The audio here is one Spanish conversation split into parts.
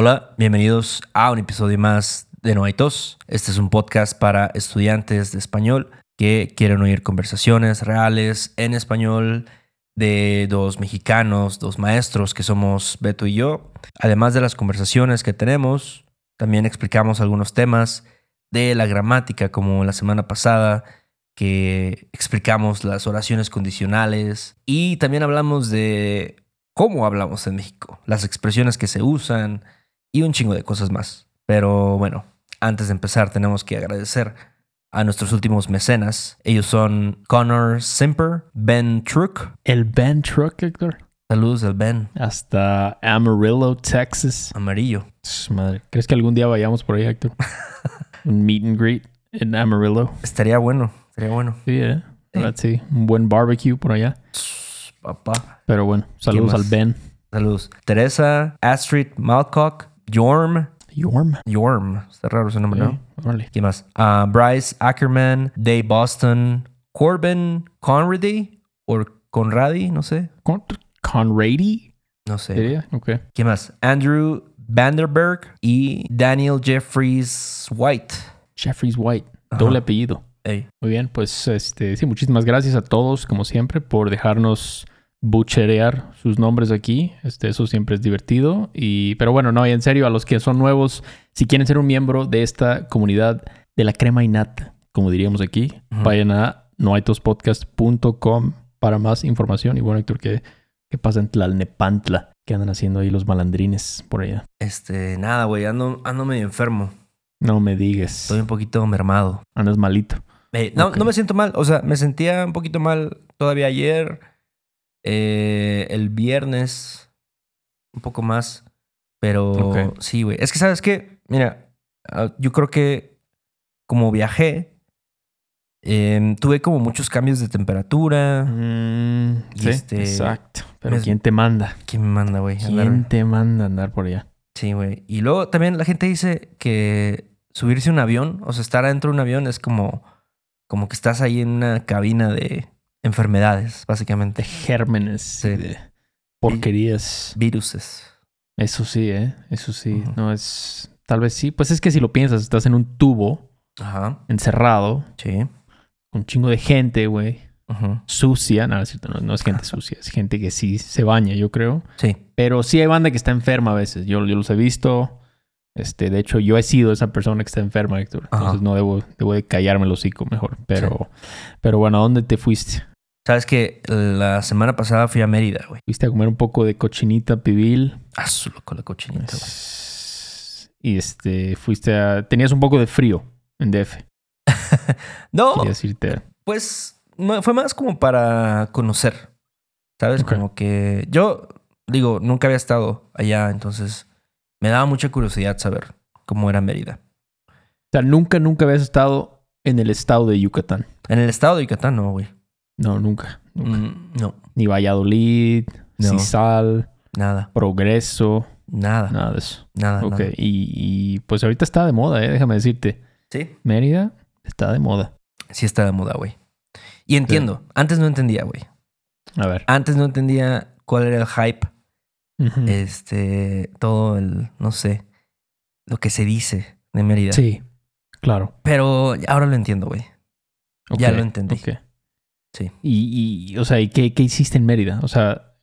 Hola, bienvenidos a un episodio más de No hay tos. Este es un podcast para estudiantes de español que quieren oír conversaciones reales en español de dos mexicanos, dos maestros que somos Beto y yo. Además de las conversaciones que tenemos, también explicamos algunos temas de la gramática, como la semana pasada que explicamos las oraciones condicionales y también hablamos de cómo hablamos en México, las expresiones que se usan y un chingo de cosas más. Pero bueno, antes de empezar tenemos que agradecer a nuestros últimos mecenas. Ellos son Connor Simper, Ben Truck. El Ben Truck, Héctor. Saludos del Ben. Hasta Amarillo, Texas. Amarillo. Madre. ¿Crees que algún día vayamos por ahí, Héctor? un meet and greet en Amarillo. Estaría bueno. Sería bueno. Sí, ¿eh? Sí. Un buen barbecue por allá. Papá. Pero bueno, saludos al Ben. Saludos. Teresa, Astrid Malcock, Yorm. Yorm. Yorm. Está raro ese nombre, ¿no? Órale. ¿Quién más? Uh, Bryce Ackerman, Dave Boston, Corbin Conrady o Conradi, no sé. Con Conrady. No sé. ¿Sería? Ok. ¿Quién más? Andrew Vanderberg y Daniel Jeffries White. Jeffries White. Doble apellido. Muy bien, pues este, sí, muchísimas gracias a todos, como siempre, por dejarnos bucherear sus nombres aquí. Este, eso siempre es divertido. Y, pero bueno, no, y en serio, a los que son nuevos, si quieren ser un miembro de esta comunidad de la crema y nata, como diríamos aquí, vayan a noaitospodcast.com para más información. Y bueno, Héctor, ¿qué, qué pasa en Tlalnepantla? ¿Qué andan haciendo ahí los malandrines por allá? Este, nada, güey, ando, ando medio enfermo. No me digas. Estoy un poquito mermado. Andas malito. Eh, no, no me siento mal. O sea, me sentía un poquito mal todavía ayer. Eh, el viernes. Un poco más. Pero sí, güey. Es que, ¿sabes qué? Mira, ah, yo creo que como viajé, em, tuve como muchos cambios de temperatura. Mm, sí, este, exacto. Pero ¿quién te manda? ¿Quién me manda, güey? ¿Quién te manda a andar por allá? Sí, güey. Y luego también la gente dice que subirse a un avión, o sea, estar adentro de un avión es como como que estás ahí en una cabina de enfermedades, básicamente. Gérmenes, de porquerías. Viruses. Eso sí, ¿eh? Eso sí. No es. Tal vez sí. Pues es que si lo piensas, estás en un tubo. Ajá. Encerrado. Sí. Un chingo de gente, güey. Sucia. No, no, no, es gente sucia. Es gente que sí se baña, yo creo. Sí. Pero sí hay banda que está enferma a veces. Yo, yo los he visto. Este, de hecho, yo he sido esa persona que está enferma, Héctor. Entonces no debo, debo de callarme el hocico mejor. Pero, pero bueno, ¿a dónde te fuiste? Sabes que la semana pasada fui a Mérida, güey. Fuiste a comer un poco de cochinita pibil. Ah, con la cochinita, güey. Y este, fuiste a. Tenías un poco de frío en DF. no. Quería decirte. Pues fue más como para conocer. ¿Sabes? Como que yo, digo, nunca había estado allá, entonces me daba mucha curiosidad saber cómo era Mérida. O sea, nunca, nunca habías estado en el estado de Yucatán. En el estado de Yucatán, no, güey. No, nunca. Mm, no. Ni Valladolid, no. Cisal. Nada. Progreso. Nada. Nada de eso. Nada. Ok. Y, pues ahorita está de moda, ¿eh? Déjame decirte. Sí. Mérida está de moda. Sí está de moda, güey. Y entiendo. Antes no entendía, güey. A ver. Antes no entendía cuál era el hype este, todo el, no sé, lo que se dice de Mérida. Sí, claro. Pero ahora lo entiendo, güey. ya lo entendí. Sí. Y, y, o sea, ¿y qué, qué, hiciste en Mérida? O sea,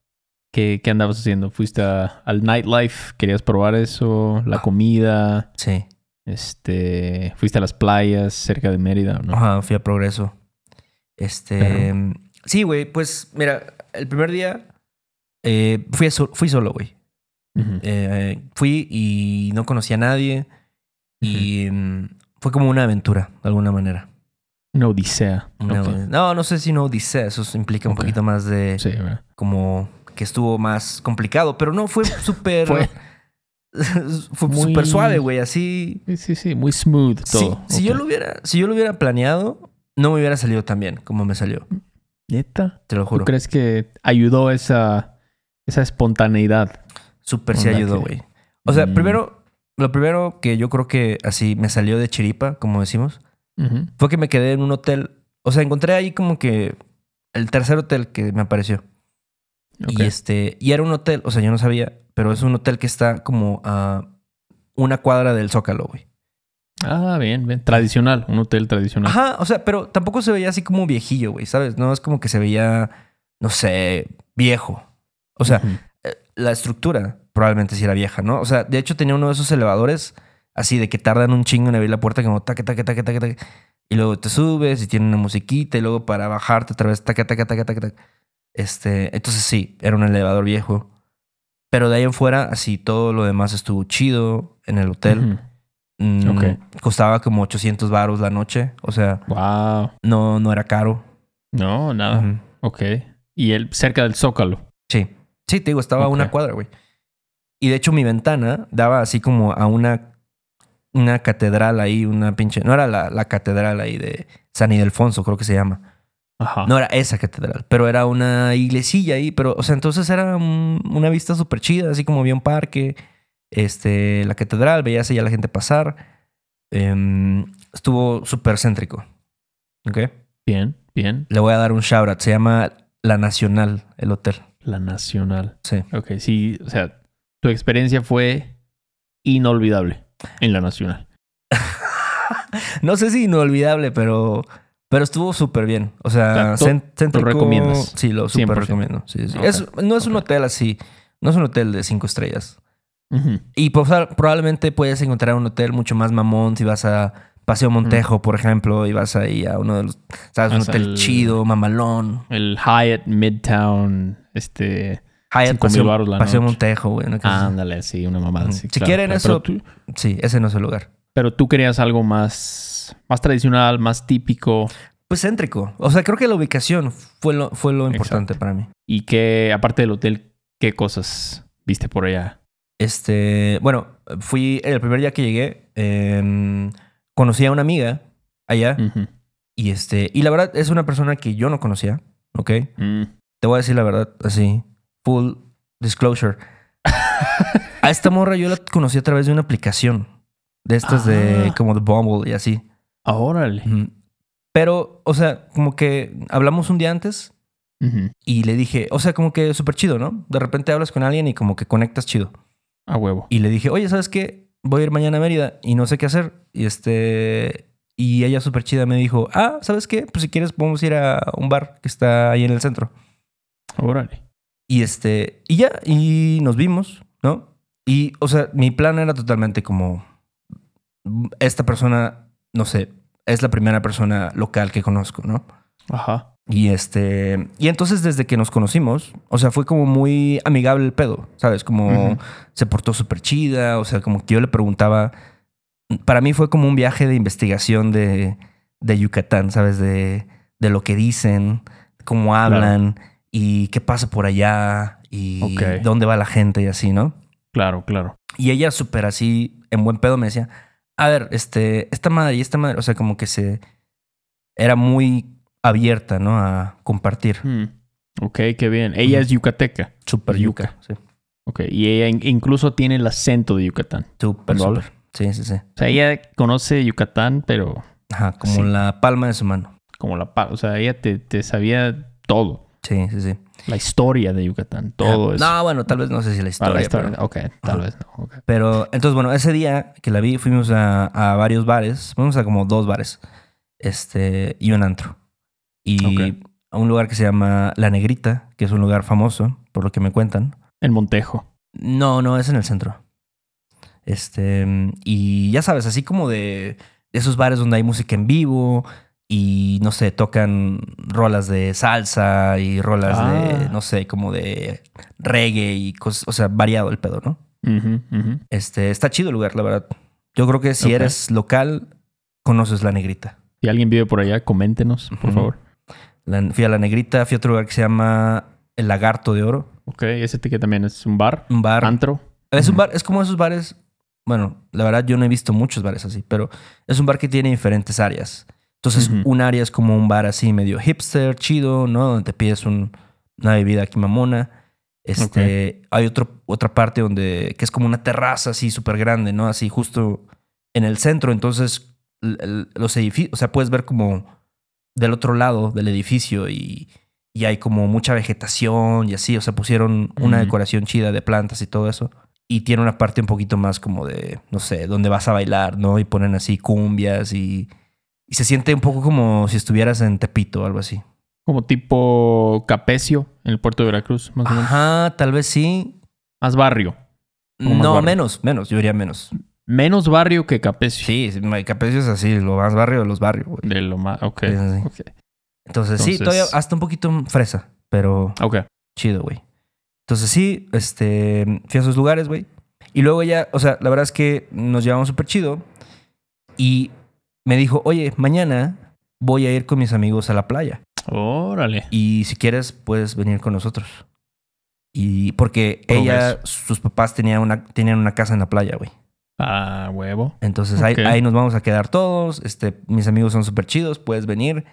¿qué, qué andabas haciendo? ¿Fuiste al nightlife? ¿Querías probar eso? ¿La ah. comida? Sí. Este, ¿fuiste a las playas cerca de Mérida o no? Ajá, fui a Progreso. Este, sí, güey, pues mira, el primer día eh, fui, fui solo, güey. Eh, fui y no conocía a nadie. Y mm, fue como una aventura, de alguna manera. Una odisea. No, no sé si una odisea. Eso implica un poquito más de... Sí, Como que estuvo más complicado. Pero no, fue súper... fue... fue súper suave, güey. Así... Sí, sí, sí. Muy smooth todo. si, yo lo hubiera, si yo lo hubiera planeado, no me hubiera salido tan bien como me salió. ¿Neta? Te lo juro. ¿Tú crees que ayudó esa esa espontaneidad. Súper sí ayudó, güey. O sea, mm. primero, lo primero que yo creo que así me salió de chiripa, como decimos, fue que me quedé en un hotel. O sea, encontré ahí como que el tercer hotel que me apareció. Y este, y era un hotel, o sea, yo no sabía, pero es un hotel que está como a una cuadra del Zócalo, güey. Ah, bien, bien. Tradicional, un hotel tradicional. Ajá, o sea, pero tampoco se veía así como viejillo, güey, ¿sabes? No es como que se veía, no sé, viejo. O sea, eh, la estructura probablemente sí era vieja, ¿no? O sea, de hecho tenía uno de esos elevadores así de que tardan un chingo en abrir la puerta como taque, taque, taque, taque, taque. Y luego te subes y tiene una musiquita y luego para bajarte otra vez taque, taque, taque, taque, taque. Este, entonces sí, era un elevador viejo. Pero de ahí en fuera, así todo lo demás estuvo chido en el hotel. Mm, costaba como 800 baros la noche. O sea, wow. no, no era caro. No, nada. Ok. Y él cerca del Zócalo. Sí. Sí, te digo, estaba a una cuadra, güey. Y de hecho mi ventana daba así como a una, una catedral ahí, una pinche... No era la, la catedral ahí de San Ildefonso, creo que se llama. Ajá. No era esa catedral, pero era una iglesilla ahí. Pero, o sea, entonces era una vista súper chida, así como había un parque, este, la catedral, veías ya la gente pasar. Em, estuvo súper céntrico. ¿Ok? Bien, bien. Le voy a dar un shout out. Se llama La Nacional, el hotel. La Nacional. Sí. Ok, sí, o sea, tu experiencia fue inolvidable en La Nacional. no sé si inolvidable, pero pero estuvo súper bien. O sea, ¿Lo recomiendas? Sí, lo súper recomiendo. Sí, sí. no es un hotel así. No es un hotel de cinco estrellas. Y pues, probablemente puedes encontrar un hotel mucho más mamón si vas a Paseo Montejo, por ejemplo, y vas ahí a uno de los... ¿Sabes? un hotel chido, mamalón. El Hyatt Midtown, este... Hyatt Paseo, Paseo Montejo, güey. ándale, sí, una mamada. si quieren eso, sí, ese no es el lugar. Pero tú querías algo más, más tradicional, más típico. Pues céntrico. O sea, creo que la ubicación fue lo, fue lo importante para mí. Y que, aparte del hotel, ¿qué cosas viste por allá? Este, bueno, fui el primer día que llegué, em, conocí a una amiga allá. Y este, y la verdad es una persona que yo no conocía, ¿ok? Mm. Te voy a decir la verdad, así, full disclosure. a esta morra yo la conocí a través de una aplicación. De estas de ah. como de Bumble y así. Órale. Pero, o sea, como que hablamos un día antes y le dije, o sea, como que súper chido, ¿no? De repente hablas con alguien y como que conectas chido. A huevo. Y le dije, oye, ¿sabes qué? Voy a ir mañana a Mérida y no sé qué hacer. Y este. Y ella súper chida me dijo, ah, ¿sabes qué? Pues si quieres podemos ir a un bar que está ahí en el centro. Órale. Y este. Y ya, y nos vimos, ¿no? Y, o sea, mi plan era totalmente como esta persona, no sé, es la primera persona local que conozco, ¿no? Ajá. Y este, y entonces desde que nos conocimos, o sea, fue como muy amigable el pedo, ¿sabes? Como se portó súper chida, o sea, como que yo le preguntaba, para mí fue como un viaje de investigación de, de Yucatán, ¿sabes? De, de lo que dicen, cómo hablan y qué pasa por allá y dónde va la gente y así, ¿no? Claro, claro. Y ella súper así, en buen pedo, me decía, a ver, este, esta madre y esta madre, o sea, como que se... Era muy abierta, ¿no? A compartir. Hmm. Ok, qué bien. Ella es yucateca. Super yuca, sí. Ok, y ella incluso tiene el acento de Yucatán. Súper, súper. Sí, sí, sí. O sea, ella conoce Yucatán, pero... Ajá, como la palma de su mano. Como la palma, o sea, ella te, te sabía todo. Sí, sí, sí. La historia de Yucatán, todo eso. No, bueno, tal vez no sé si la historia. la historia. Ok, tal vez no. Pero entonces, bueno, ese día que la vi, fuimos a, a, varios bares. Fuimos a como dos bares. Este, y un antro. Y a un lugar que se llama La Negrita, que es un lugar famoso, por lo que me cuentan. En Montejo. No, no, es en el centro. Este, y ya sabes, así como de esos bares donde hay música en vivo, y no sé, tocan rolas de salsa y rolas de, ah. no sé, como de reggae y cosas, o sea, variado el pedo, ¿no? Este, está chido el lugar, la verdad. Yo creo que si eres local, conoces la negrita. Si alguien vive por allá, coméntenos, por favor. fui a la negrita, fui a otro lugar que se llama El Lagarto de Oro. Ok, ese que también es un bar. Un bar. Antro. Es un bar, es como esos bares. Bueno, la verdad yo no he visto muchos bares así, pero es un bar que tiene diferentes áreas. Entonces, un área es como un bar así medio hipster, chido, ¿no? Donde te pides una bebida aquí mamona. Este, hay otro, otra parte donde, que es como una terraza así súper grande, ¿no? Así justo en el centro. Entonces, los edificios, o sea, puedes ver como del otro lado del edificio y, y hay como mucha vegetación y así. O sea, pusieron una decoración chida de plantas y todo eso. y tiene una parte un poquito más como de, no sé, donde vas a bailar, ¿no? Y ponen así cumbias y, y se siente un poco como si estuvieras en Tepito o algo así. Como tipo Capecio en el puerto de Veracruz, más o menos. Ajá, tal vez sí. Más barrio. No, menos, menos, yo diría menos. Menos barrio que Capecio. Sí, Capecio es así, lo más barrio de los barrios, güey. De lo más, ok. Entonces, sí, todavía hasta un poquito fresa, pero Ok. chido, güey. Entonces sí, este, fui a esos lugares, güey. Y luego ya, o sea, la verdad es que nos llevamos súper chido. Y me dijo, oye, mañana voy a ir con mis amigos a la playa. Órale. Y si quieres, puedes venir con nosotros. Y porque ella, sus papás tenían una, tenían una casa en la playa, güey. Ah, huevo. Entonces ahí, ahí, nos vamos a quedar todos. Este, mis amigos son súper chidos, puedes venir.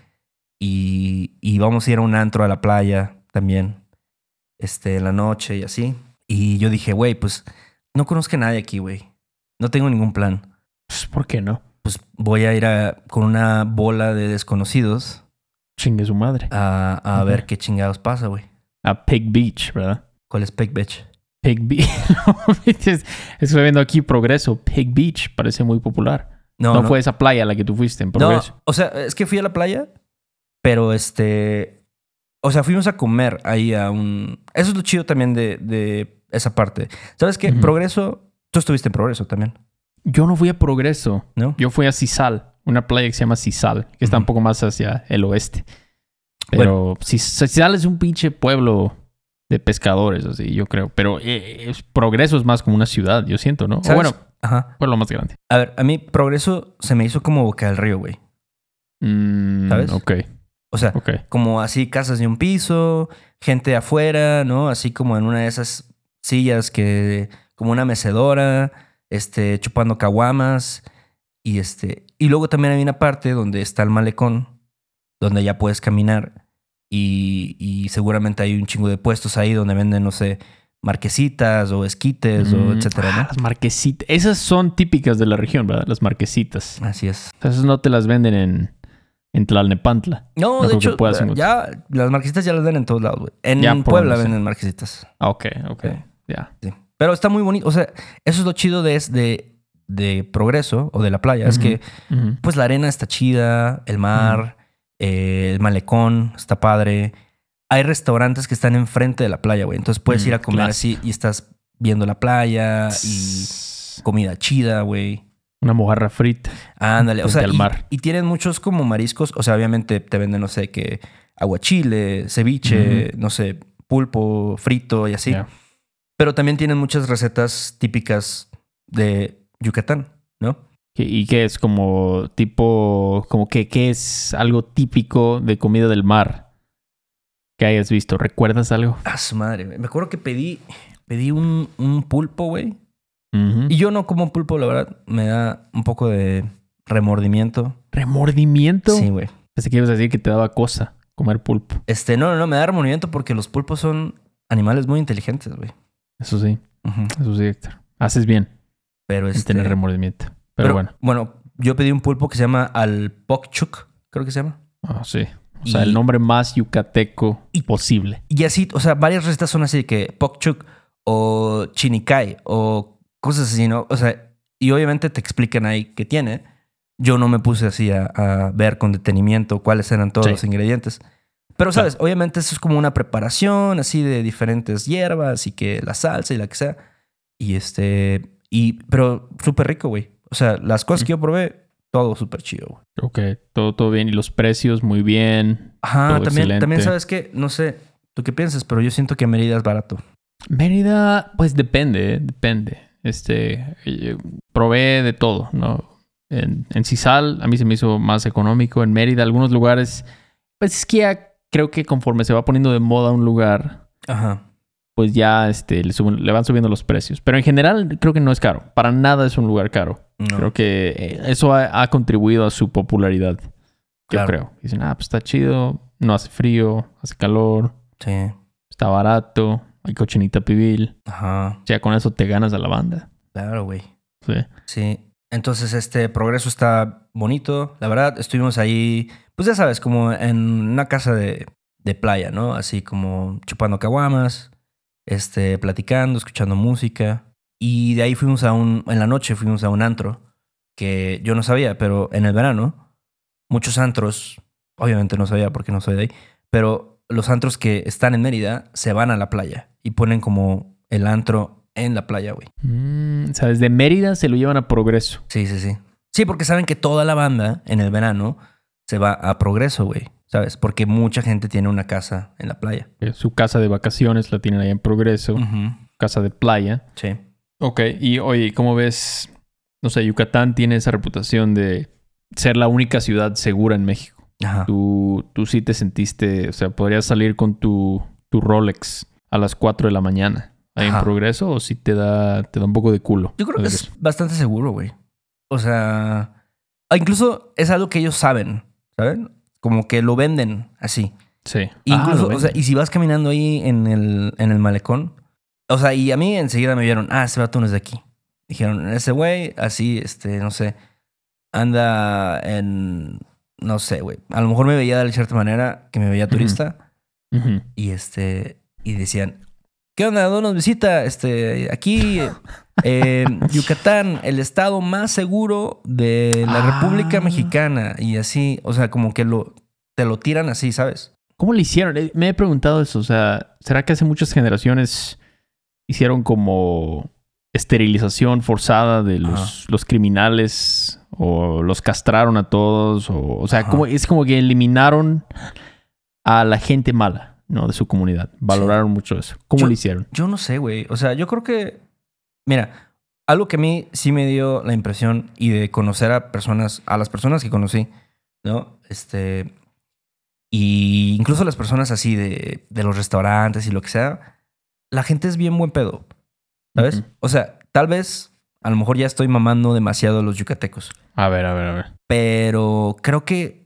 Y, y, vamos a ir a un antro a la playa también. Este, en la noche y así. Y yo dije, güey, pues no conozco a nadie aquí, güey. No tengo ningún plan. Pues, ¿por qué no? Pues voy a ir a, con una bola de desconocidos. Chingue su madre. A, a ver qué chingados pasa, güey. A Pig Beach, ¿verdad? ¿Cuál es Pig Beach? Pig Beach. Estoy viendo aquí Progreso. Pig Beach parece muy popular. No, no, fue esa playa a la que tú fuiste en Progreso. No, o sea, es que fui a la playa, pero este. O sea, fuimos a comer ahí a un. Eso es lo chido también de, de esa parte. ¿Sabes qué? Progreso. Tú estuviste en Progreso también. Yo no fui a Progreso. ¿No? Yo fui a Cisal, una playa que se llama Cisal, que está un poco más hacia el oeste. Pero Cisal es un pinche pueblo de pescadores, así, yo creo. Pero eh, Progreso es más como una ciudad, yo siento, ¿no? O bueno, Ajá. lo más grande. A ver, a mí Progreso se me hizo como Boca del Río, güey. Mm, ¿Sabes? Ok. O sea, como así casas de un piso, gente afuera, ¿no? Así como en una de esas sillas que, como una mecedora, este, chupando caguamas. Y este, y luego también hay una parte donde está el malecón, donde ya puedes caminar y, seguramente hay un chingo de puestos ahí donde venden, no sé, marquesitas o esquites o mm, etcétera, ¿no? las marquesitas. Esas son típicas de la región, ¿verdad? Las marquesitas. Así es. Esas no te las venden en, en Tlalnepantla. No, de hecho, ya las marquesitas ya las venden en todos lados, güey. En Puebla venden marquesitas. Ah, ok, ok. Ya. Sí. Pero está muy bonito. O sea, eso es lo chido de, de, de Progreso o de la playa. Es que, pues, la arena está chida, el mar eh, el malecón, está padre. Hay restaurantes que están enfrente de la playa, güey. Entonces puedes ir a comer así y estás viendo la playa y comida chida, güey. Una mojarra frita. Ándale, o sea, y, mar. y, tienen muchos como mariscos. O sea, obviamente te venden, no sé, que aguachile, ceviche, no sé, pulpo frito y así. Pero también tienen muchas recetas típicas de Yucatán, ¿no? ¿Y qué es como tipo, como que qué es algo típico de comida del mar que hayas visto? ¿Recuerdas algo? A su madre, me acuerdo que pedí, pedí un, un pulpo, güey. Y yo no como pulpo, la verdad, me da un poco de remordimiento. ¿Remordimiento? Sí, güey. Pensé que ibas a decir que te daba cosa comer pulpo. Este, no, no, no, me da remordimiento porque los pulpos son animales muy inteligentes, güey. Eso sí. Eso sí, Héctor. Haces bien. Pero es tener este remordimiento. Pero, bueno. Bueno, yo pedí un pulpo que se llama Alpokchuk, creo que se llama. Ah, sí. O sea, el nombre más yucateco posible. Y así, o sea, varias recetas son así que Pokchuk o Chinikai o cosas así, ¿no? O sea, y obviamente te explican ahí qué tiene. Yo no me puse así a, ver con detenimiento cuáles eran todos los ingredientes. Pero, ¿sabes? Obviamente eso es como una preparación así de diferentes hierbas y que la salsa y la que sea. Y este... Y, pero súper rico, güey. O sea, las cosas que yo probé, todo súper chido, güey. Ok, todo, todo bien. Y los precios, muy bien. Ajá, también, también sabes que, no sé, tú qué piensas, pero yo siento que Mérida es barato. Mérida, pues depende, depende. Este, eh, probé de todo, ¿no? En, en Cisal a mí se me hizo más económico. En Mérida, algunos lugares, pues es que ya creo que conforme se va poniendo de moda un lugar, Ajá pues ya este, le, le, van subiendo los precios. Pero en general creo que no es caro. Para nada es un lugar caro. Creo que eh, eso ha, contribuido a su popularidad. Yo creo. Dicen, ah, pues está chido, no hace frío, hace calor. Sí. Está barato, hay cochinita pibil. Ajá. Sea, con eso te ganas a la banda. Claro, güey. Sí. Sí. Entonces, este progreso está bonito. La verdad, estuvimos ahí, pues ya sabes, como en una casa de, playa, ¿no? Así como chupando caguamas este, platicando, escuchando música. Y de ahí fuimos a un, en la noche fuimos a un antro, que yo no sabía, pero en el verano, muchos antros, obviamente no sabía porque no soy de ahí, pero los antros que están en Mérida se van a la playa y ponen como el antro en la playa, güey. Mm, o sea, desde Mérida se lo llevan a Progreso. Sí, sí, sí. Sí, porque saben que toda la banda en el verano se va a Progreso, güey. ¿Sabes? Porque mucha gente tiene una casa en la playa. Eh, Su casa de vacaciones la tienen ahí en Progreso. Casa de playa. Sí. Ok, y oye, ¿cómo ves? No sé, Yucatán tiene esa reputación de ser la única ciudad segura en México. Ajá. Tú, tú sí te sentiste, o sea, podrías salir con tu, tu Rolex a las 4 de la mañana en Ajá. Progreso o si te da, te da un poco de culo. Yo creo que es bastante seguro, güey. O sea, ah, incluso es algo que ellos saben, ¿saben? Como que lo venden así. Sí. Incluso, Ah, lo o sea, y si vas caminando ahí en el, en el malecón, o sea, y a mí enseguida me vieron, ah, ese vato no es de aquí. Dijeron, ese güey, así, este, no sé, anda en, no sé, güey. A lo mejor me veía de cierta manera, que me veía turista, y este, y decían, ¿qué onda? ¿Dónde nos visita? Este, aquí, eh, Yucatán, el estado más seguro de la Ah. República Mexicana. Y así, o sea, como que lo, te lo tiran así, ¿sabes? ¿Cómo le hicieron? Eh, Me he preguntado eso. O sea, ¿será que hace muchas generaciones hicieron como esterilización forzada de los, los criminales? ¿O los castraron a todos? O, o sea, como, es como que eliminaron a la gente mala, ¿no? De su comunidad. Valoraron mucho eso. ¿Cómo Yo- lo hicieron? Yo no sé, güey. O sea, yo creo que. Mira, algo que a mí sí me dio la impresión y de conocer a personas, a las personas que conocí, ¿no? Este. Y incluso las personas así de, de los restaurantes y lo que sea, la gente es bien buen pedo, ¿sabes? O sea, tal vez, a lo mejor ya estoy mamando demasiado a los yucatecos, A ver, a ver, a ver. pero creo que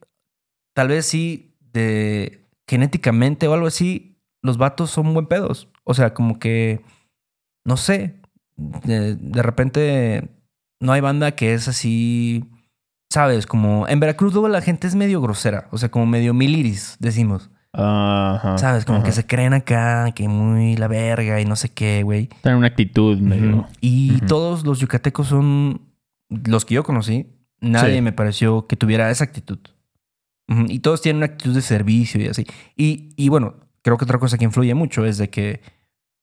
tal vez sí, de genéticamente o algo así, los vatos son buen pedos. O sea, como que, no sé, de, de repente no hay banda que es así, ¿sabes? Como en Veracruz luego la gente es medio grosera, o sea, como medio miliris, decimos. Ajá. ¿Sabes? Como que se creen acá, que muy la verga y no sé qué, güey. Tienen una actitud medio... Y todos los yucatecos son los que yo conocí. Nadie Sí. me pareció que tuviera esa actitud. Y todos tienen una actitud de servicio y así. Y, y bueno, creo que otra cosa que influye mucho es de que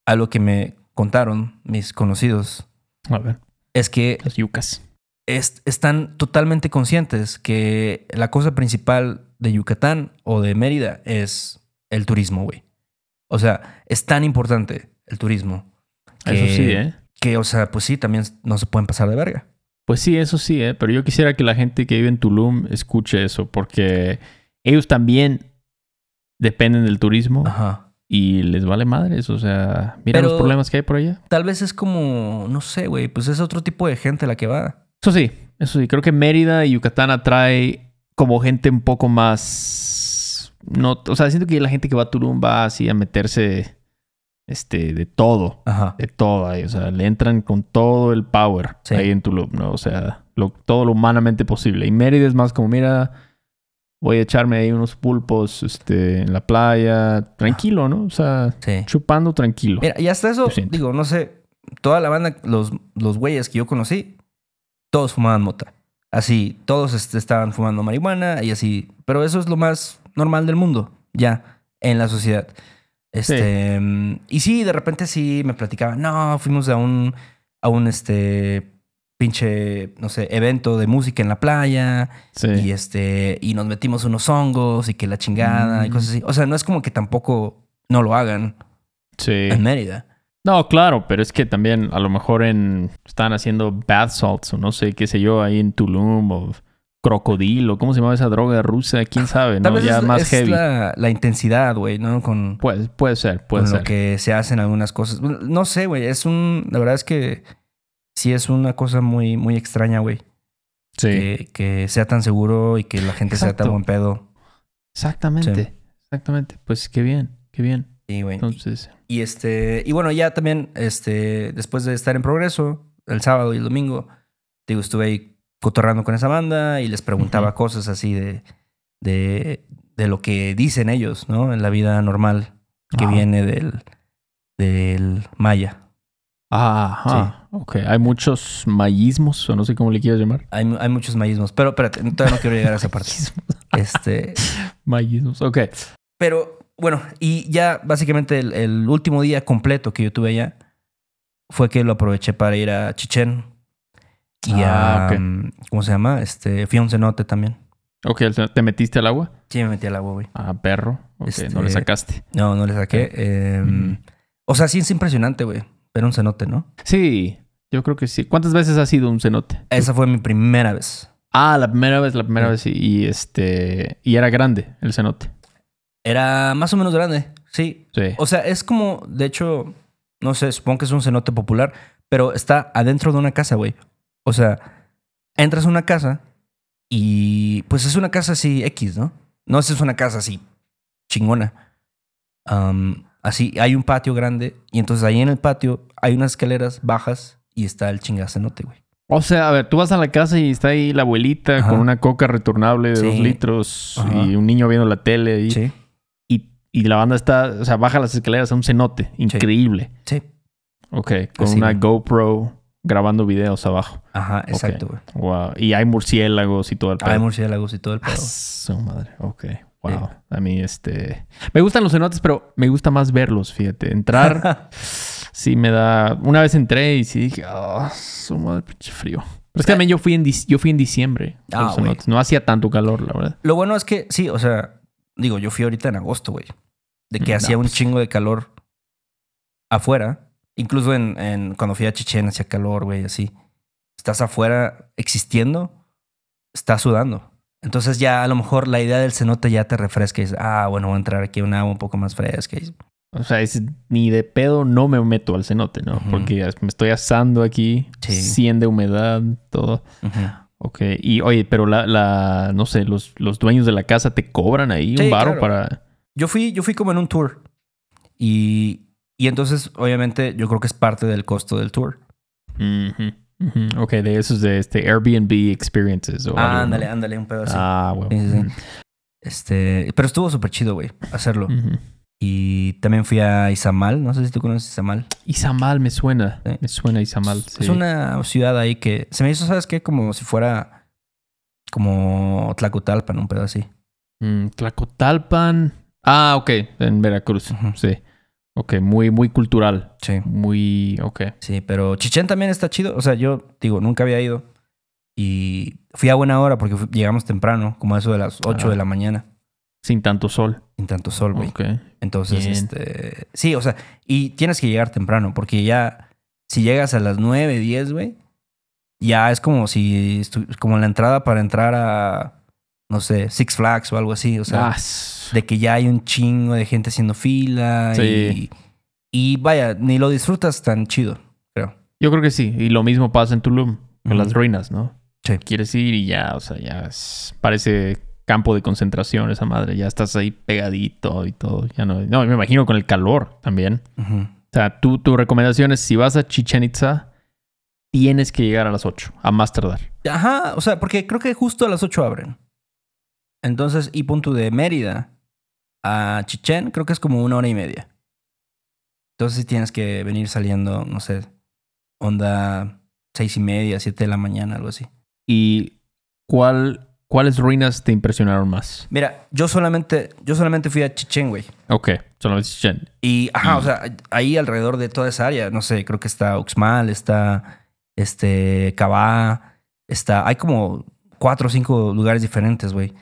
algo que me contaron mis conocidos A ver, es que las yucas. es- están totalmente conscientes que la cosa principal de Yucatán o de Mérida es el turismo, güey. O sea, es tan importante el turismo. que- Eso sí, ¿eh? Que, o sea, pues sí, también no se pueden pasar de verga. Pues sí, eso sí, ¿eh? Pero yo quisiera que la gente que vive en Tulum escuche eso, porque ellos también dependen del turismo Ajá. y les vale madres. O sea, mira Pero- los problemas que hay por allá. Tal vez es como, no sé, güey, pues es otro tipo de gente la que va. Eso sí, eso sí. Creo que Mérida y Yucatán atrae como gente un poco más... No, o sea, siento que la gente que va a Tulum va así a meterse este, de todo. Ajá. de todo ahí. O sea, le entran con todo el power Sí. ahí en Tulum, ¿no? O sea, lo- todo lo humanamente posible. Y Mérida es más como, mira, voy a echarme ahí unos pulpos este, en la playa, tranquilo, ¿no? O sea, Sí. chupando tranquilo. Mira, y hasta eso, digo, no sé, toda la banda, los, los güeyes que yo conocí, todos fumaban mota. Así, todos estaban fumando marihuana y así. Pero eso es lo más normal del mundo, ya, en la sociedad. Este, mm, Y sí, de repente sí me platicaban, no, fuimos a un, a un, este, pinche, no sé, evento de música en la playa Sí. y este, y nos metimos unos hongos y que la chingada y Mm. cosas así. O sea, no es como que tampoco no lo hagan sí. en Mérida. No, claro, pero es que también a lo mejor en están haciendo bath salts o no sé, qué sé yo, ahí en Tulum o crocodilo, ¿cómo se llama esa droga rusa? ¿Quién sabe? Tal ¿no? vez Ya es, más es heavy. la, la intensidad, güey, ¿no? Con, Puede, puede ser, puede con ser. lo que se hacen algunas cosas. No sé, güey, es un... La verdad es que sí es una cosa muy, muy extraña, güey. Sí. Que, que sea tan seguro y que la gente sea tan buen pedo. Exactamente. Exactamente. Pues qué bien, qué bien. Sí, güey. Entonces, Y este, y bueno, ya también, este, después de estar en progreso, el sábado y el domingo, digo, estuve ahí cotorrando con esa banda y les preguntaba cosas así de, de, de lo que dicen ellos, ¿no? En la vida normal que viene del, del maya. Ajá. Ok. Hay muchos mayismos, o no sé cómo le quieras llamar. Hay, hay muchos mayismos. Pero espérate, todavía no quiero llegar a esa parte. este. Mayismos, ok. Pero bueno, y ya básicamente el, último día completo que yo tuve allá fue que lo aproveché para ir a Chichen. Y ah, a. Mm, ¿Cómo se llama? Este. Fui a un cenote también. Ok, ¿te metiste al agua? Sí, me metí al agua, güey. Ah, perro. Ok, no le este, sacaste. No, no le saqué. Em, o sea, sí es impresionante, güey. Ver un cenote, ¿no? Sí, yo creo que sí. ¿Cuántas veces has sido un cenote? Esa fue mi primera vez. Ah, la primera vez, la primera vez, Y este. Y era grande el cenote. Era más o menos grande, sí. sí. O sea, es como, de hecho, no sé, supongo que es un cenote popular, pero está adentro de una casa, güey. O sea, entras a una casa y pues es una casa así X, ¿no? No es una casa así chingona. así, hay un patio grande y entonces ahí en el patio hay unas escaleras bajas y está el chingacenote, güey. O sea, a ver, tú vas a la casa y está ahí la abuelita con una coca retornable de dos litros y un niño viendo la tele ahí. Sí. Y, la banda está, o sea, baja las escaleras a un cenote. Increíble. Sí. Ok, con una GoPro grabando videos abajo. Ajá, exacto, güey. Wow. Y hay murciélagos y todo el pedo. Hay murciélagos y todo el pedo. su madre. Ok. Wow. A mí, este. Me gustan los cenotes, pero me gusta más verlos, fíjate. Entrar. sí me da. Una vez entré y sí dije, ah, su madre, pinche frío. Pero es que también yo fui en, yo fui en diciembre. Ah, no hacía tanto calor, la verdad. Lo bueno es que, sí, o sea, digo, yo fui ahorita en agosto, güey. De que mm, hacía un pues. chingo de calor afuera. Incluso en, en, cuando fui a Chichen hacía calor, güey, así. Estás afuera existiendo, estás sudando. Entonces ya a lo mejor la idea del cenote ya te refresca y dices, ah, bueno, voy a entrar aquí a un agua un poco más fresca. O sea, es, ni de pedo no me meto al cenote, ¿no? Porque me estoy asando aquí, sí. de humedad, todo. Ok, y oye, pero la, la no sé, los, los dueños de la casa te cobran ahí un baro para... Yo fui, yo fui como en un tour y, y entonces, obviamente, yo creo que es parte del costo del tour. Ok, de esos de este Airbnb experiences. ah, ándale, ándale, un pedo así. Ah, bueno. Este, pero estuvo súper chido, güey, hacerlo. Y también fui a Izamal, no sé si tú conoces Izamal. Izamal me suena, me suena Izamal. Es una ciudad ahí que se me hizo, ¿sabes qué? Como si fuera como Tlacotalpan, un pedo así. Mm, Tlacotalpan. Ah, ok, en Veracruz, sí. Ok, muy, muy cultural. Sí. Muy, ok. Sí, pero Chichén también está chido. O sea, yo digo, nunca había ido. Y fui a buena hora porque llegamos temprano, como a eso de las 8 de la mañana. Sin tanto sol. Sin tanto sol, güey. Ok. Entonces, este. Sí, o sea, y tienes que llegar temprano porque ya, si llegas a las 9, 10, güey, ya es como si, como la entrada para entrar a, no sé, Six Flags o algo así. O sea, ah, de que ya hay un chingo de gente haciendo fila. Y, y vaya, ni lo disfrutas tan chido, creo. Yo creo que sí. Y lo mismo pasa en Tulum, en las ruinas, ¿no? Sí. Quieres ir y ya, o sea, ya parece campo de concentración esa madre. Ya estás ahí pegadito y todo. Ya no, no me imagino con el calor también. O sea, tú, tu recomendación es si vas a Chichen Itza, tienes que llegar a las 8, a más tardar. Ajá, o sea, porque creo que justo a las 8 abren. Entonces, y punto de Mérida a Chichen, creo que es como una hora y media. Entonces tienes que venir saliendo, no sé, onda seis y media, siete de la mañana, algo así. ¿Y cuál, cuáles ruinas te impresionaron más? Mira, yo solamente, yo solamente fui a Chichen, güey. Ok, solamente Chichen. Y, ajá, o sea, ahí alrededor de toda esa área, no sé, creo que está Uxmal, está este Cabá, está, hay como cuatro o cinco lugares diferentes, güey.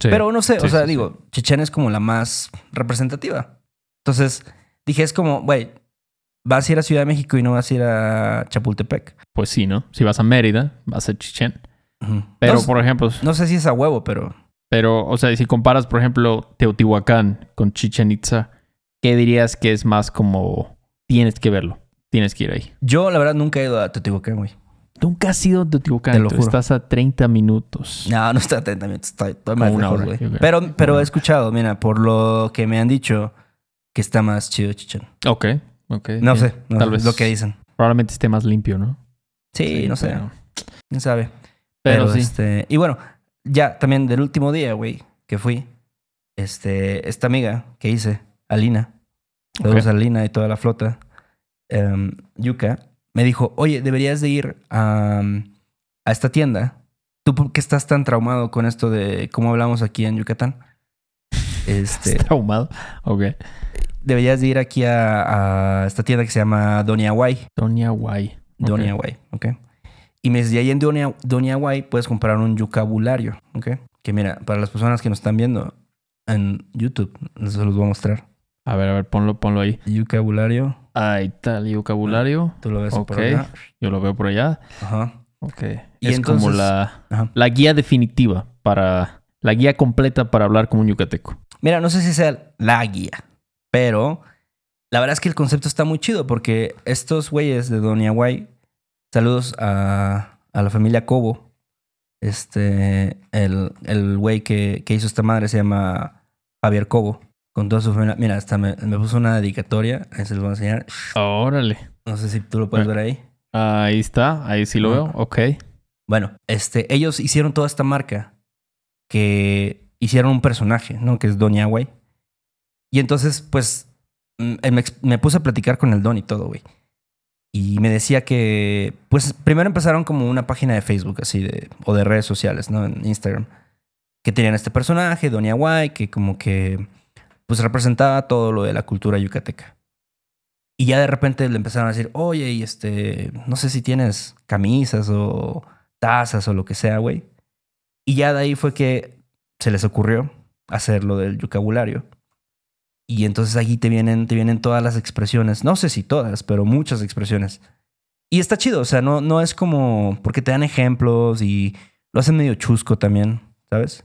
Pero no sé, o sea, digo, Chichen es como la más representativa. Entonces, dije, es como, güey, vas a ir a Ciudad de México y no vas a ir a Chapultepec. Pues sí, ¿no? Si vas a Mérida, vas a Chichen. Pero, por ejemplo... No sé si es a huevo, pero... Pero, o sea, si comparas, por ejemplo, Teotihuacán con Chichen Itza, ¿qué dirías que es más como... Tienes que verlo, tienes que ir ahí? Yo, la verdad, nunca he ido a Teotihuacán, güey. Nunca has ido de Teotihuacán. Te lo juro. Estás a 30 minutos. No, no está a 30 minutos. Estoy, una hora, Pero, pero he escuchado, mira, por lo que me han dicho, que está más chido Chichen. Ok, ok. No sé, tal vez. Lo que dicen. Probablemente esté más limpio, ¿no? Sí, no sé. ¿Quién sabe? Pero, sí. este... Y bueno, ya también del último día, güey, que fui, este, esta amiga que hice, Alina. Saludos a Alina y toda la flota. em, yuca, me dijo, oye, deberías de ir a, a esta tienda. ¿Tú por qué estás tan traumado con esto de cómo hablamos aquí en Yucatán? Este, traumado? Ok. Deberías de ir aquí a, esta tienda que se llama Doña Guay. Doña Guay. Doña Guay, ok. Y me decía, ahí en Doña, Doña Guay puedes comprar un yucabulario, ok. Que mira, para las personas que nos están viendo en YouTube, les los voy a mostrar. A ver, a ver, ponlo, ponlo ahí. Yucabulario. Ahí está el vocabulario. Tú lo ves por allá. Yo lo veo por allá. Ajá. Ok. Y es como la, la guía definitiva para... La guía completa para hablar como un yucateco. Mira, no sé si sea la guía, pero la verdad es que el concepto está muy chido porque estos güeyes de Doña Guay, saludos a, a la familia Cobo. Este, el güey que, que hizo esta madre se llama Javier Cobo con toda su familia. Mira, hasta me, puso una dedicatoria. Ahí se los voy a enseñar. Órale. No sé si tú lo puedes ver ahí. Ahí está, ahí sí lo veo. Ok. Bueno, este, ellos hicieron toda esta marca que hicieron un personaje, ¿no? Que es Doña Güey. Y entonces, pues, mm, me, puse a platicar con el Don y todo, güey. Y me decía que, pues, primero empezaron como una página de Facebook, así, de, o de redes sociales, ¿no? En Instagram. Que tenían este personaje, Doña Guay, que como que pues representaba todo lo de la cultura yucateca. Y ya de repente le empezaron a decir, oye, y este, no sé si tienes camisas o tazas o lo que sea, güey. Y ya de ahí fue que se les ocurrió hacer lo del vocabulario. Y entonces allí te vienen, te vienen todas las expresiones. No sé si todas, pero muchas expresiones. Y está chido, o sea, no, no es como porque te dan ejemplos y lo hacen medio chusco también, ¿sabes?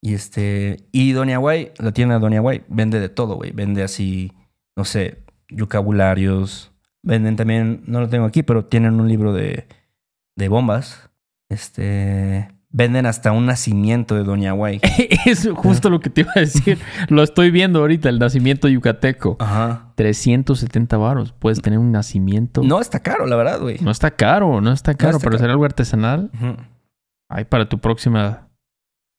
Y este. Y Doña Guay, la tienda Doña Guay, vende de todo, güey. Vende así, no sé, vocabularios. Venden también, no lo tengo aquí, pero tienen un libro de, de bombas. Este. Venden hasta un nacimiento de Doña Guay. es justo lo que te iba a decir. lo estoy viendo ahorita, el nacimiento yucateco. Ajá. 370 varos. Puedes tener un nacimiento. No está caro, la verdad, güey. No está caro, no está caro. pero hacer algo artesanal. Ay, para tu próxima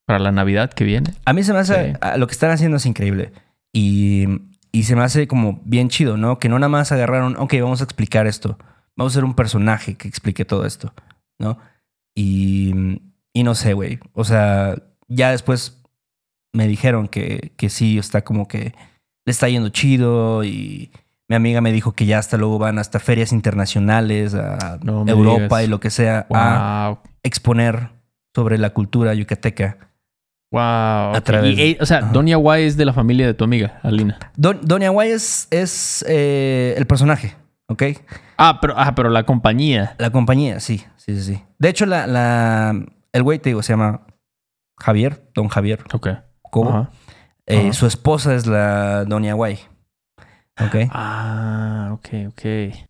para la Navidad que viene. A mí se me hace, lo que están haciendo es increíble. Y, y, se me hace como bien chido, ¿no? Que no nada más agarraron, ok, vamos a explicar esto. Vamos a ser un personaje que explique todo esto, ¿no? Y, y no sé, güey. O sea, ya después me dijeron que, que sí, está como que le está yendo chido y mi amiga me dijo que ya hasta luego van hasta ferias internacionales, a Europa y lo que sea, a exponer sobre la cultura yucateca. Wow. o sea, Doña Guay es de la familia de tu amiga, Alina. Doña Guay es, es eh, el personaje, ¿ok? Ah pero, ah, pero la compañía. La compañía, sí, sí, sí. sí. De hecho, la, la, el güey, te digo, se llama Javier, don Javier. Ok. ¿Cómo? Eh, su esposa es la Doña Guay. ¿Ok? Ah, ok, ok.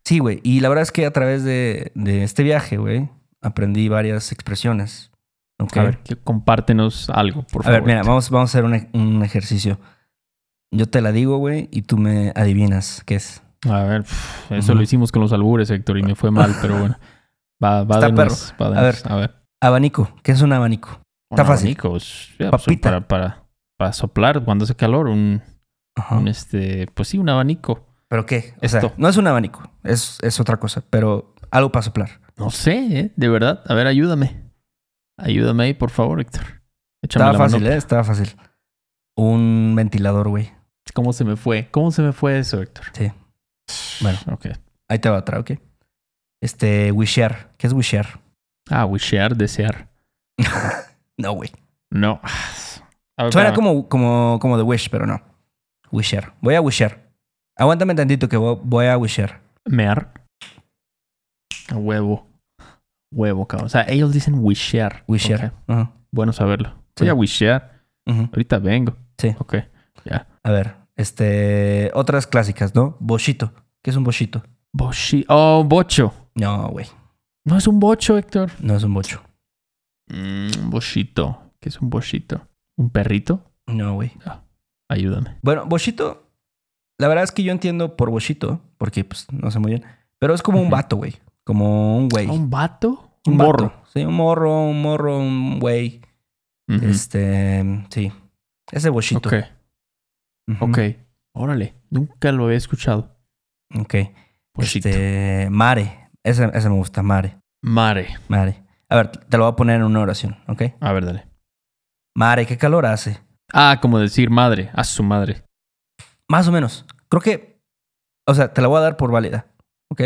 Sí, güey. Y la verdad es que a través de, de este viaje, güey, aprendí varias expresiones. A ver, compártenos algo, por favor. A ver, mira, vamos, vamos a hacer un, ejercicio. Yo te la digo, güey, y tú me adivinas qué es. A ver, eso lo hicimos con los albures, Héctor, y me fue mal, pero bueno. Va, va de perro. a, ver, a ver. Abanico. ¿Qué es un abanico? Está fácil. Abanico, pues, para, para, para, soplar cuando hace calor, un, un, este, pues sí, un abanico. ¿Pero qué? Esto. no es un abanico, es, es otra cosa, pero algo para soplar. No sé, ¿eh? de verdad. A ver, ayúdame. Ayúdame ahí, por favor, Héctor. Échame estaba fácil, ¿eh? Estaba fácil. Un ventilador, güey. ¿Cómo se me fue? ¿Cómo se me fue eso, Héctor? Sí. Bueno, ok. Ahí te va atrás, ok. Este, wishear. ¿Qué es wishear? Ah, wishear, desear. no, güey. No. Suena como, como, como de wish, pero no. Wishear. Voy a wishear. Aguántame tantito que voy a wishear. Mear. A huevo. Huevo, cabrón. O sea, ellos dicen wishear. Wishear. Bueno saberlo. Voy a wishear. Ahorita vengo. Sí. Ok, ya. A ver, este... Otras clásicas, ¿no? Bochito. ¿Qué es un bochito? Bochi... Oh, bocho. No, güey. ¿No es un bocho, Héctor? No es un bocho. Mm, bochito. ¿Qué es un bochito? ¿Un perrito? No, güey. Ah, ayúdame. Bueno, bochito... La verdad es que yo entiendo por bochito, porque pues no sé muy bien. Pero es como un vato, güey. Como un güey. ¿Un vato? Un, morro. Sí, un morro, un morro, un güey. Este, sí. Ese bochito. Ok. Ok. Órale. Nunca lo había escuchado. Ok. Este, mare. Ese, ese me gusta, mare. Mare. Mare. A ver, te lo voy a poner en una oración, ¿ok? A ver, dale. Mare, ¿qué calor hace? Ah, como decir madre, a su madre. Más o menos. Creo que, o sea, te la voy a dar por válida, ¿ok?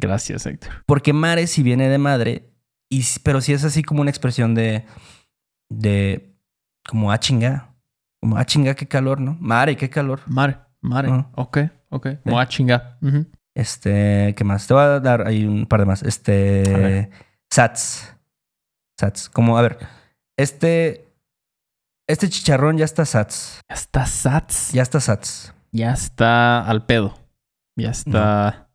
Gracias, Héctor. Porque mare si viene de madre, y, pero si es así como una expresión de, de, como a ah, chinga, como a ah, chinga, qué calor, ¿no? Mare, qué calor. Mare, mare, ok, ok. Como a ah, chinga. Este, ¿qué más? Te voy a dar ahí un par de más. Este, Sats. Sats. Como, a ver, este, este chicharrón ya está Sats. Ya está Sats. Ya está Sats. Ya está al pedo. Ya está.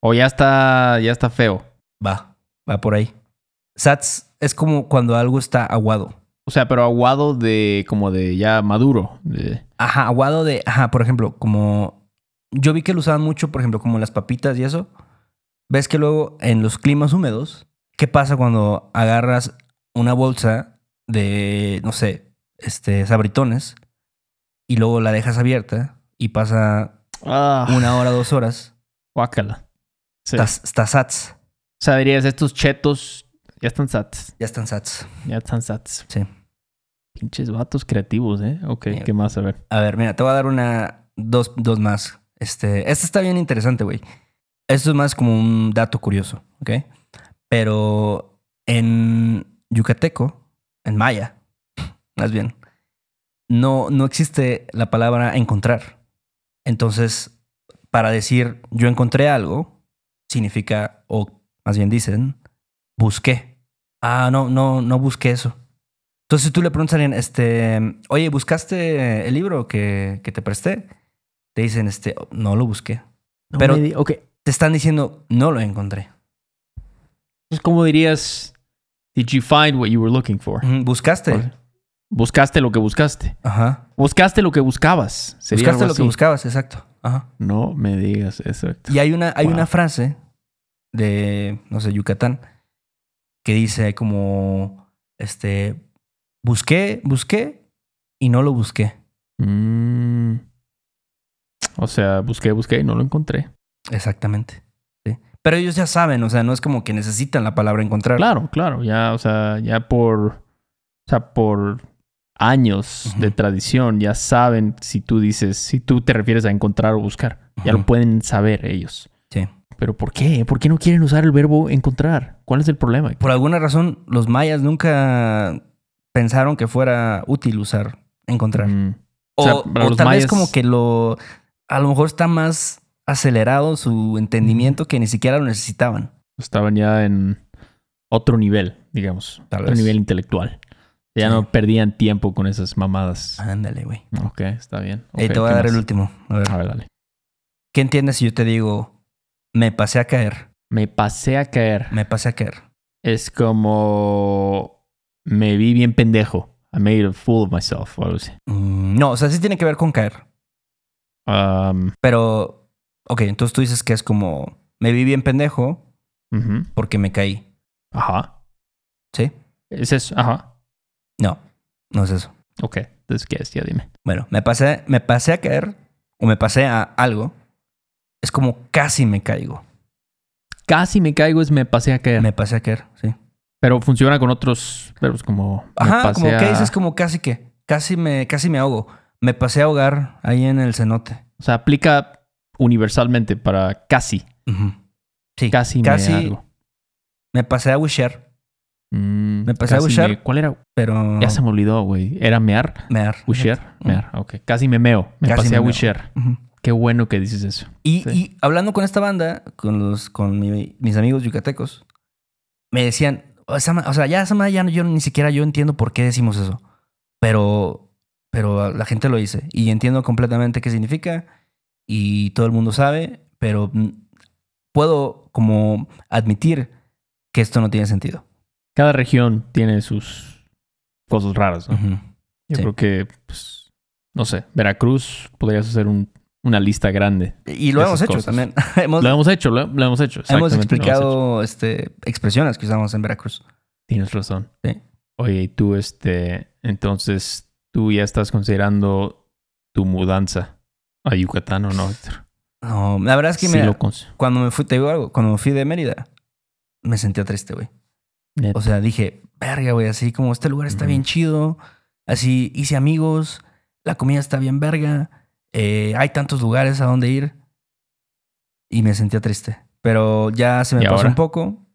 O ya está, ya está feo. Va, va por ahí. Sats es como cuando algo está aguado. O sea, pero aguado de como de ya maduro. Ajá, aguado de, ajá, por ejemplo, como yo vi que lo usaban mucho, por ejemplo, como las papitas y eso. Ves que luego en los climas húmedos, ¿qué pasa cuando agarras una bolsa de, no sé, este, sabritones y luego la dejas abierta y pasa ah. una hora, dos horas? Guácala. Está sats. O sea, dirías, estos chetos ya están sats. Ya están sats. Ya están sats. Sí. Pinches vatos creativos, ¿eh? Ok, ¿qué más? A ver. A ver, mira, te voy a dar una, dos, dos más. Este, este está bien interesante, güey. Esto es más como un dato curioso, ¿ok? Pero en yucateco, en maya, más bien, no, no existe la palabra encontrar. Entonces, para decir yo encontré algo, significa, o más bien dicen, busqué. Ah, no, no, no busqué eso. Entonces tú le preguntas a alguien, este, oye, ¿buscaste el libro que, que te presté? Te dicen, este, no lo busqué. Pero te están diciendo, no lo encontré. Es como dirías, did you find what you were looking for? Buscaste. Buscaste lo que buscaste. Ajá. Buscaste lo que buscabas. buscaste lo que buscabas, exacto. Ajá. No me digas eso. Y hay una, hay una frase de, no sé, Yucatán, que dice como, este, busqué, busqué y no lo busqué. Mm. O sea, busqué, busqué y no lo encontré. Exactamente. Sí. Pero ellos ya saben, o sea, no es como que necesitan la palabra encontrar. Claro, claro, ya, o sea, ya por, o sea, por años de tradición, ya saben si tú dices, si tú te refieres a encontrar o buscar, ya lo pueden saber ellos. Sí. ¿Pero por qué? ¿Por qué no quieren usar el verbo encontrar? ¿Cuál es el problema? Por alguna razón, los mayas nunca pensaron que fuera útil usar encontrar. Mm. O, tal vez como que lo... A lo mejor está más acelerado su entendimiento que ni siquiera lo necesitaban. Estaban ya en otro nivel, digamos. Tal otro nivel intelectual. Ya no perdían tiempo con esas mamadas. Ándale, güey. Ok, está bien. te voy a dar el último. A ver. A ver, dale. ¿Qué entiendes si yo te digo, me pasé a caer? Me pasé a caer. Me pasé a caer. Es como me vi bien pendejo. I made a fool of myself o algo así. Mm, no, o sea, sí tiene que ver con caer. Um, Pero, ok, entonces tú dices que es como, me vi bien pendejo porque me caí. Ajá. ¿Sí? ¿Es eso? Ajá. No, no es eso. Ok, entonces, ¿qué es? Ya dime. Bueno, me pasé, me pasé a caer o me pasé a algo. Es como casi me caigo. Casi me caigo es me pasé a caer. Me pasé a caer, sí. Pero funciona con otros verbos como. Ajá, como que dices como casi que. Casi me, casi me ahogo. Me pasé a ahogar ahí en el cenote. O sea, aplica universalmente para casi. Sí. Casi, casi me Me pasé a wisher. Mm, me pasé a wisher. ¿Cuál era? Pero. Ya se me olvidó, güey. ¿Era mear? Mear. Wisher. Mear. Ok. Casi me meo. Me pasé a wisher. Qué bueno que dices eso. Y, y, hablando con esta banda, con los, con mis amigos yucatecos, me decían, o sea, ya esa ya yo ni siquiera yo entiendo por qué decimos eso. Pero, pero la gente lo dice. Y entiendo completamente qué significa. Y todo el mundo sabe. Pero puedo como admitir que esto no tiene sentido. Cada región tiene sus cosas raras. Yo creo que, pues, no sé, Veracruz podrías hacer un una lista grande. Y lo hemos hecho también. lo hemos hecho, lo, hemos hecho. Hemos explicado Este, expresiones que usamos en Veracruz. Tienes razón. Sí. Oye, y tú, este, entonces, tú ya estás considerando tu mudanza a Yucatán o no, No, la verdad es que me cuando me fui, te digo algo, cuando me fui de Mérida, me sentía triste, güey. O sea, dije, verga, güey, así como este lugar está bien chido, así hice amigos, la comida está bien verga, eh, hay tantos lugares a donde ir. Y me sentía triste. Pero ya se me pasó un poco.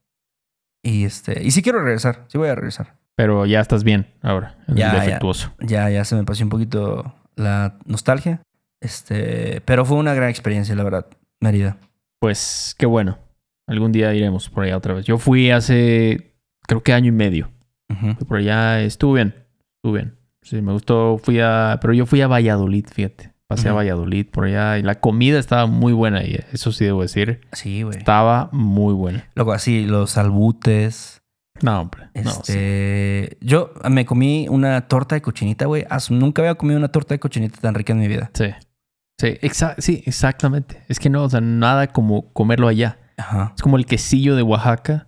Y este. Y sí quiero regresar. Sí voy a regresar. Pero ya estás bien ahora. Ya, defectuoso. Ya, ya, se me pasó un poquito la nostalgia. Este. Pero fue una gran experiencia, la verdad. Mérida. Pues qué bueno. Algún día iremos por allá otra vez. Yo fui hace. Creo que año y medio. Por allá estuvo bien. Estuvo bien. Sí, me gustó. Fui a. Pero yo fui a Valladolid, fíjate. Pasé a Valladolid por allá y la comida estaba muy buena ahí. Eso sí debo decir. Sí, güey. Estaba muy buena. Luego así, los albutes. No, hombre. Este, Yo me comí una torta de cochinita, güey. Nunca había comido una torta de cochinita tan rica en mi vida. Sí. Sí, sí, exactamente. Es que no, o sea, nada como comerlo allá. Ajá. Es como el quesillo de Oaxaca.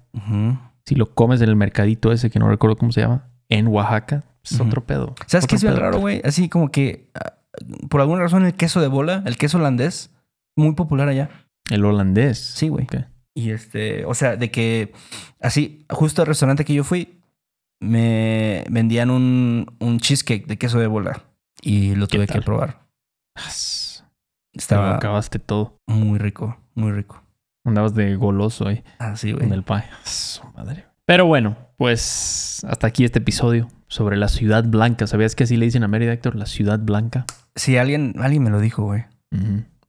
Si lo comes en el mercadito ese que no recuerdo cómo se llama, en Oaxaca, es otro pedo. ¿Sabes qué es bien raro, güey? Así como que ah, por alguna razón el queso de bola, el queso holandés, muy popular allá. El holandés. Sí, güey. Y este, o sea, de que así, justo al restaurante que yo fui, me vendían un, un cheesecake de queso de bola y lo tuve que probar. Estaba. acabaste todo. Muy rico, muy rico. Andabas de goloso ahí. Ah, sí, güey. En el pie. madre. Pero bueno, pues hasta aquí este episodio sobre la Ciudad Blanca. ¿Sabías que así le dicen a Mérida, Héctor? La Ciudad Blanca. Sí, alguien, alguien me lo dijo, güey.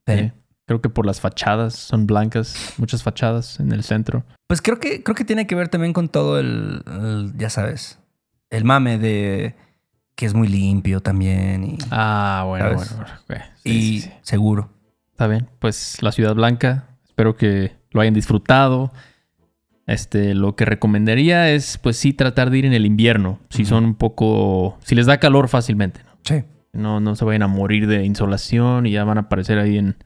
sí. Creo que por las fachadas son blancas, muchas fachadas en el centro. Pues creo que, creo que tiene que ver también con todo el, ya sabes, el mame de que es muy limpio también. Y, ah, bueno, bueno. y seguro. Está bien. Pues la Ciudad Blanca, espero que lo hayan disfrutado. Este, lo que recomendaría es, pues sí, tratar de ir en el invierno. Si son un poco. Si les da calor fácilmente. ¿no? Sí. No, no se vayan a morir de insolación y ya van a aparecer ahí en,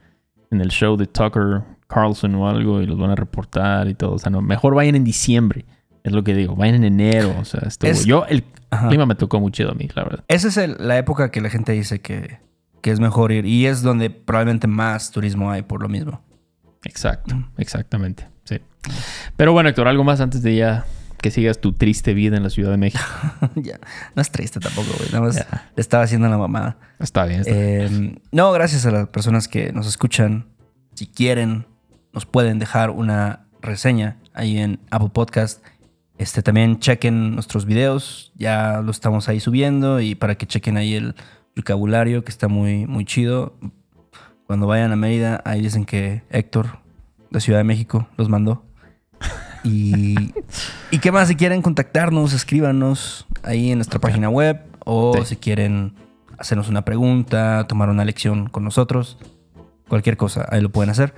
en el show de Tucker Carlson o algo y los van a reportar y todo. O sea, no, mejor vayan en diciembre. Es lo que digo. Vayan en enero. O sea, esto, yo, el clima me tocó muy chido a mí, la verdad. Esa es la época que la gente dice que, que es mejor ir. Y es donde probablemente más turismo hay por lo mismo. Exacto, exactamente. Sí. Pero bueno, Héctor, algo más antes de ya que sigas tu triste vida en la Ciudad de México. ya, no es triste tampoco, güey. Nada más le estaba haciendo la mamada. Está bien. Em, no, gracias a las personas que nos escuchan. Si quieren, nos pueden dejar una reseña ahí en Apple Podcast. Este, también chequen nuestros videos. Ya lo estamos ahí subiendo. Y para que chequen ahí el vocabulario, que está muy, muy chido. Cuando vayan a Mérida, ahí dicen que Héctor, de Ciudad de México, los mandó. Y, y qué más, si quieren contactarnos, escríbanos ahí en nuestra página web o si quieren hacernos una pregunta, tomar una lección con nosotros, cualquier cosa, ahí lo pueden hacer.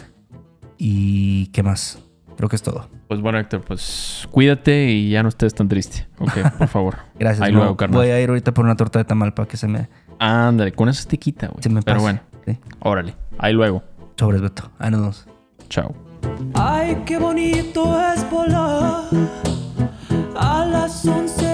¿Y qué más? Creo que es todo. Pues bueno, Héctor, pues cuídate y ya no estés tan triste. Ok, por favor. Gracias. Ahí luego, Voy a ir ahorita por una torta de tamal para que se me... Ándale, con eso te quita, güey. Se me Pero bueno, ¿Sí? Órale, ahí luego. Sobres, Beto. Ahí nos vemos. Chao. Ay, qué bonito es volar a las 11.